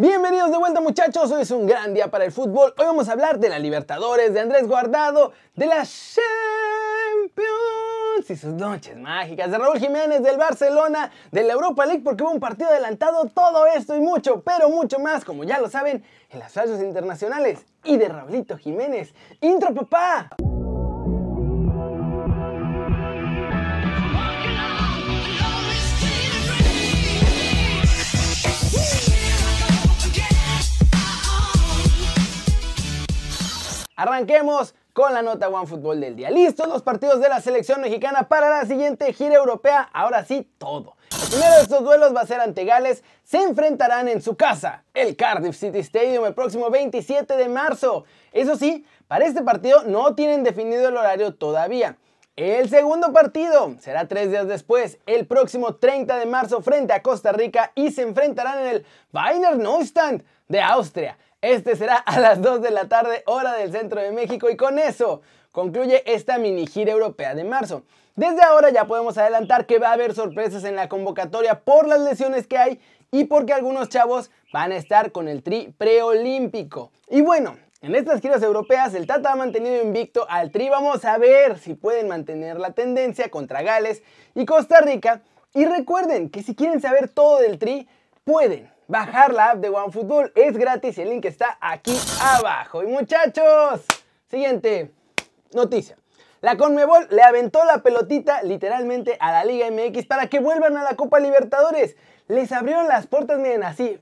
Bienvenidos de vuelta muchachos, hoy es un gran día para el fútbol. Hoy vamos a hablar de la Libertadores, de Andrés Guardado, de la Champions y sus noches mágicas, de Raúl Jiménez, del Barcelona, de la Europa League porque hubo un partido adelantado, todo esto y mucho, pero mucho más, como ya lo saben, en las fallas internacionales y de Raulito Jiménez. ¡Intro papá! Arranquemos con la nota One Fútbol del día. Listos los partidos de la selección mexicana para la siguiente gira europea. Ahora sí, todo. El primero de estos duelos va a ser ante Gales. Se enfrentarán en su casa, el Cardiff City Stadium, el próximo 27 de marzo. Eso sí, para este partido no tienen definido el horario todavía. El segundo partido será tres días después, el próximo 30 de marzo frente a Costa Rica y se enfrentarán en el Wiener Neustadt de Austria. Este será a las 2 de la tarde, hora del centro de México, y con eso concluye esta mini gira europea de marzo. Desde ahora ya podemos adelantar que va a haber sorpresas en la convocatoria por las lesiones que hay y porque algunos chavos van a estar con el tri preolímpico. Y bueno, en estas giras europeas el Tata ha mantenido invicto al Tri. Vamos a ver si pueden mantener la tendencia contra Gales y Costa Rica. Y recuerden que si quieren saber todo del Tri, pueden bajar la app de OneFootball. Es gratis y el link está aquí abajo. Y muchachos, siguiente noticia. La Conmebol le aventó la pelotita literalmente a la Liga MX para que vuelvan a la Copa Libertadores. Les abrieron las puertas, miren así.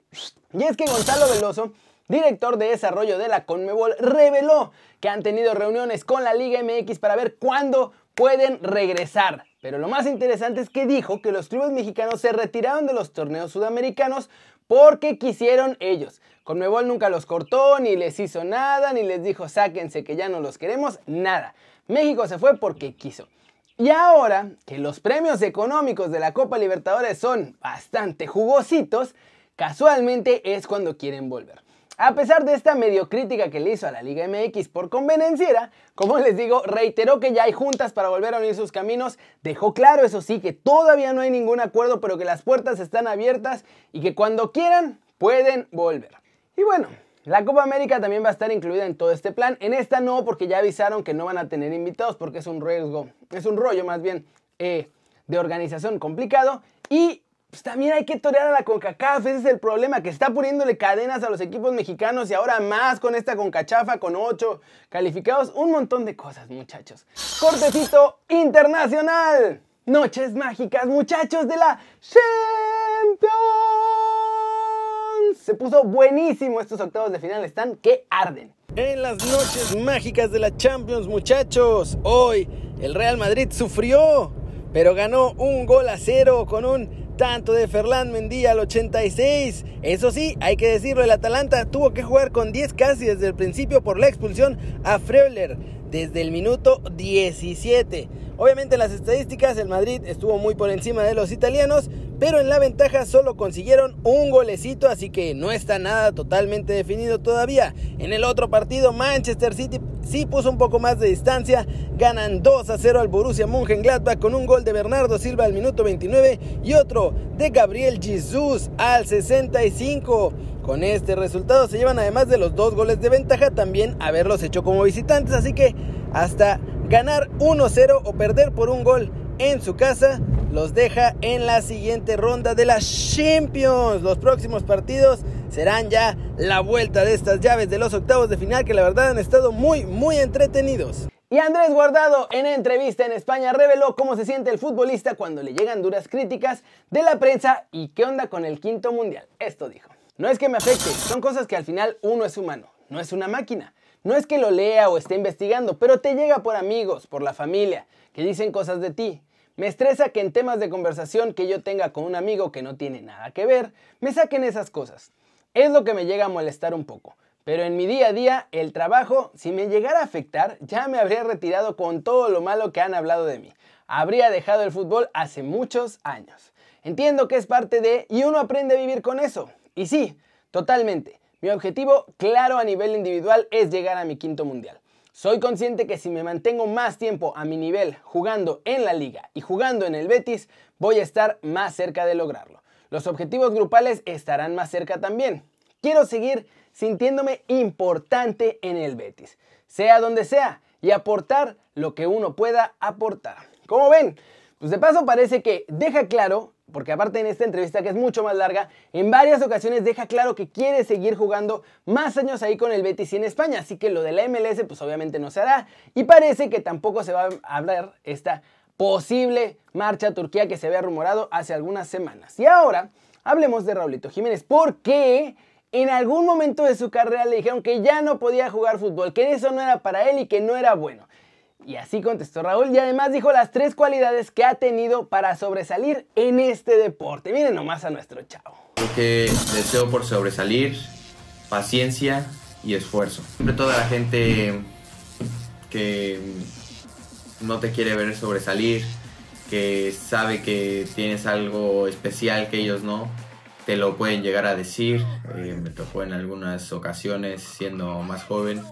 Y es que Gonzalo Veloso, director de desarrollo de la Conmebol, reveló que han tenido reuniones con la Liga MX para ver cuándo pueden regresar. Pero lo más interesante es que dijo que los clubes mexicanos se retiraron de los torneos sudamericanos porque quisieron ellos. Conmebol nunca los cortó, ni les hizo nada, ni les dijo sáquense que ya no los queremos, nada. México se fue porque quiso. Y ahora que los premios económicos de la Copa Libertadores son bastante jugositos, casualmente es cuando quieren volver. A pesar de esta medio crítica que le hizo a la Liga MX por convenenciera, como les digo, reiteró que ya hay juntas para volver a unir sus caminos, dejó claro eso sí que todavía no hay ningún acuerdo, pero que las puertas están abiertas y que cuando quieran pueden volver. Y bueno, la Copa América también va a estar incluida en todo este plan. En esta no, porque ya avisaron que no van a tener invitados, porque es un riesgo, es un rollo más bien eh, de organización complicado. Y pues también hay que torear a la CONCACAF, ese es el problema, que está poniéndole cadenas a los equipos mexicanos y ahora más con esta CONCACHAFA con 8 calificados, un montón de cosas muchachos. Cortecito internacional, noches mágicas muchachos de la Champions. Se puso buenísimo estos octavos de final, están que arden. En las noches mágicas de la Champions muchachos, hoy el Real Madrid sufrió, pero ganó un gol a cero con un tanto de Ferland Mendy al 86. Eso sí, hay que decirlo, el Atalanta tuvo que jugar con 10 casi desde el principio por la expulsión a Freuler desde el minuto 17. Obviamente en las estadísticas el Madrid estuvo muy por encima de los italianos, pero en la ventaja solo consiguieron un golecito, así que no está nada totalmente definido todavía. En el otro partido Manchester City sí puso un poco más de distancia, ganan 2 a 0 al Borussia Mönchengladbach con un gol de Bernardo Silva al minuto 29 y otro de Gabriel Jesus al 65. Con este resultado se llevan además de los dos goles de ventaja también haberlos hecho como visitantes, así que hasta ganar 1-0 o perder por un gol en su casa los deja en la siguiente ronda de la Champions. Los próximos partidos serán ya la vuelta de estas llaves de los octavos de final que la verdad han estado muy muy entretenidos. Y Andrés Guardado en entrevista en España reveló cómo se siente el futbolista cuando le llegan duras críticas de la prensa y qué onda con el quinto mundial. Esto dijo. No es que me afecte, son cosas que al final uno es humano, no es una máquina. No es que lo lea o esté investigando, pero te llega por amigos, por la familia, que dicen cosas de ti. Me estresa que en temas de conversación que yo tenga con un amigo que no tiene nada que ver, me saquen esas cosas. Es lo que me llega a molestar un poco. Pero en mi día a día, el trabajo, si me llegara a afectar, ya me habría retirado con todo lo malo que han hablado de mí. Habría dejado el fútbol hace muchos años. Entiendo que es parte de y uno aprende a vivir con eso. Y sí, totalmente. Mi objetivo, claro a nivel individual, es llegar a mi quinto mundial. Soy consciente que si me mantengo más tiempo a mi nivel jugando en la liga y jugando en el Betis, voy a estar más cerca de lograrlo. Los objetivos grupales estarán más cerca también. quiero seguir sintiéndome importante en el Betis, sea donde sea, y aportar lo que uno pueda aportar. Como ven, pues de paso parece que deja claro porque aparte en esta entrevista que es mucho más larga, en varias ocasiones deja claro que quiere seguir jugando más años ahí con el Betis y en España, así que lo de la MLS pues obviamente no se hará y parece que tampoco se va a hablar esta posible marcha a Turquía que se había rumorado hace algunas semanas. Y ahora hablemos de Raulito Jiménez, porque en algún momento de su carrera le dijeron que ya no podía jugar fútbol, que eso no era para él y que no era bueno. Y así contestó Raúl y además dijo las tres cualidades que ha tenido para sobresalir en este deporte. Miren nomás a nuestro chavo. Lo que deseo por sobresalir, paciencia y esfuerzo. Siempre toda la gente que no te quiere ver sobresalir, que sabe que tienes algo especial que ellos no, te lo pueden llegar a decir. Eh, me tocó en algunas ocasiones siendo más joven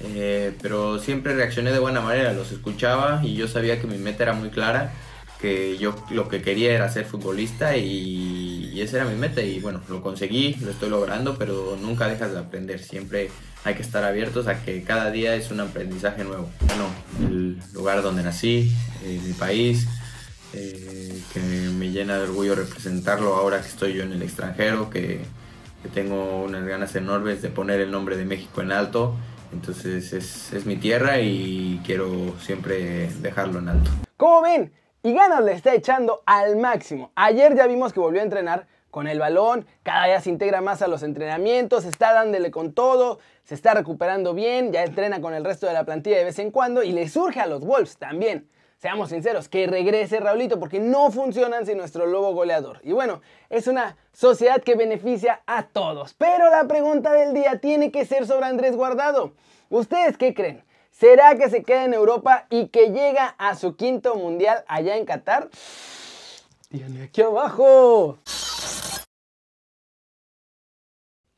eh, pero siempre reaccioné de buena manera, los escuchaba y yo sabía que mi meta era muy clara, que yo lo que quería era ser futbolista y, y esa era mi meta y bueno, lo conseguí, lo estoy logrando, pero nunca dejas de aprender, siempre hay que estar abiertos a que cada día es un aprendizaje nuevo. Bueno, el lugar donde nací, eh, mi país, eh, que me llena de orgullo representarlo ahora que estoy yo en el extranjero, que, que tengo unas ganas enormes de poner el nombre de México en alto entonces es, mi tierra y quiero siempre dejarlo en alto. Como ven, y ganas le está echando al máximo. Ayer ya vimos que volvió a entrenar con el balón, cada día se integra más a los entrenamientos, está dándole con todo, se está recuperando bien, ya entrena con el resto de la plantilla de vez en cuando y le surge a los Wolves también seamos sinceros, que regrese Raulito porque no funcionan sin nuestro lobo goleador. Y bueno, es una sociedad que beneficia a todos. Pero la pregunta del día tiene que ser sobre Andrés Guardado. ¿Ustedes qué creen? ¿Será que se queda en Europa y que llega a su quinto mundial allá en Qatar? Díganme aquí abajo.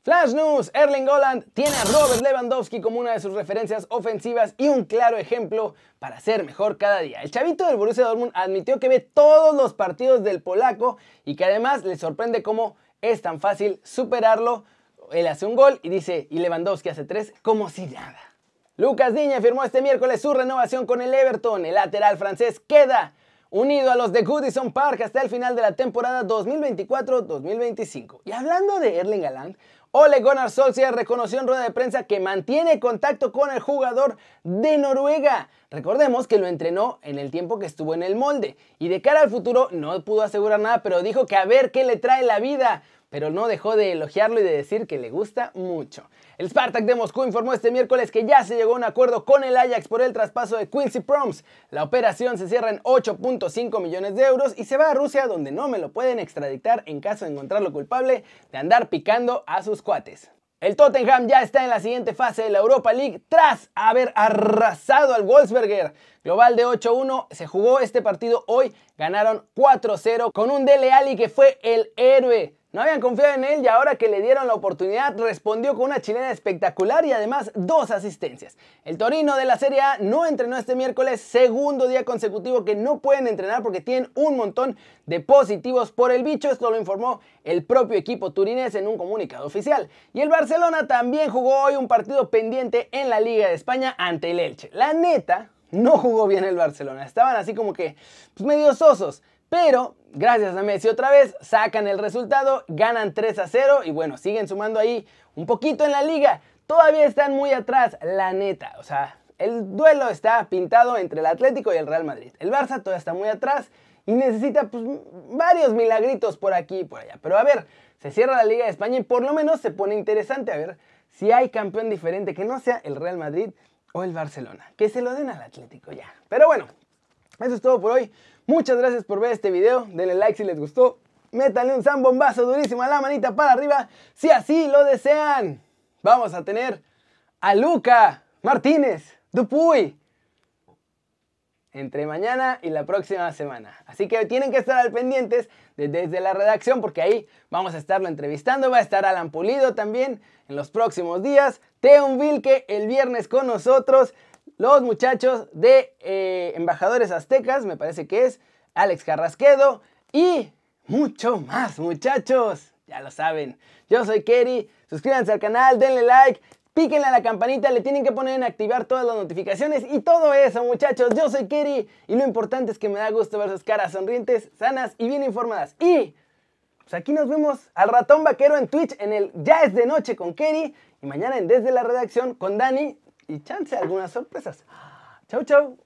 Flash News, Erling Holland tiene a Robert Lewandowski como una de sus referencias ofensivas y un claro ejemplo para ser mejor cada día. El chavito del Borussia Dortmund admitió que ve todos los partidos del polaco y que además le sorprende cómo es tan fácil superarlo. Él hace un gol y dice, y Lewandowski hace tres como si nada. Lucas Diña firmó este miércoles su renovación con el Everton. El lateral francés queda unido a los de Goodison Park hasta el final de la temporada 2024-2025. Y hablando de Erling Haaland, Ole Gunnar Solskjaer reconoció en rueda de prensa que mantiene contacto con el jugador de Noruega. Recordemos que lo entrenó en el tiempo que estuvo en el molde y de cara al futuro no pudo asegurar nada, pero dijo que a ver qué le trae la vida pero no dejó de elogiarlo y de decir que le gusta mucho. El Spartak de Moscú informó este miércoles que ya se llegó a un acuerdo con el Ajax por el traspaso de Quincy Proms. La operación se cierra en 8.5 millones de euros y se va a Rusia donde no me lo pueden extraditar en caso de encontrarlo culpable de andar picando a sus cuates. El Tottenham ya está en la siguiente fase de la Europa League tras haber arrasado al Wolfsberger. Global de 8-1, se jugó este partido hoy, ganaron 4-0 con un Dele Alli que fue el héroe no habían confiado en él y ahora que le dieron la oportunidad respondió con una chilena espectacular y además dos asistencias. El Torino de la Serie A no entrenó este miércoles, segundo día consecutivo que no pueden entrenar porque tienen un montón de positivos por el bicho. Esto lo informó el propio equipo turinés en un comunicado oficial. Y el Barcelona también jugó hoy un partido pendiente en la Liga de España ante el Elche. La neta, no jugó bien el Barcelona. Estaban así como que pues, medio sosos. Pero gracias a Messi otra vez sacan el resultado, ganan 3 a 0 y bueno, siguen sumando ahí un poquito en la liga. Todavía están muy atrás, la neta. O sea, el duelo está pintado entre el Atlético y el Real Madrid. El Barça todavía está muy atrás y necesita pues, varios milagritos por aquí y por allá. Pero a ver, se cierra la Liga de España y por lo menos se pone interesante a ver si hay campeón diferente que no sea el Real Madrid o el Barcelona. Que se lo den al Atlético ya. Pero bueno, eso es todo por hoy. Muchas gracias por ver este video. Denle like si les gustó. Métanle un zambombazo durísimo a la manita para arriba si así lo desean. Vamos a tener a Luca Martínez Dupuy entre mañana y la próxima semana. Así que tienen que estar al pendientes desde la redacción porque ahí vamos a estarlo entrevistando. Va a estar Alan Pulido también en los próximos días. Teon Vilke el viernes con nosotros los muchachos de eh, Embajadores Aztecas, me parece que es Alex Carrasquedo y mucho más muchachos, ya lo saben. Yo soy Kerry, Suscríbanse al canal, denle like, píquenle a la campanita, le tienen que poner en activar todas las notificaciones y todo eso, muchachos. Yo soy Kerry y lo importante es que me da gusto ver sus caras sonrientes, sanas y bien informadas. Y pues aquí nos vemos al ratón vaquero en Twitch en el Ya es de noche con Kerry y mañana en Desde la redacción con Dani y chance algunas sorpresas. Chau, chau.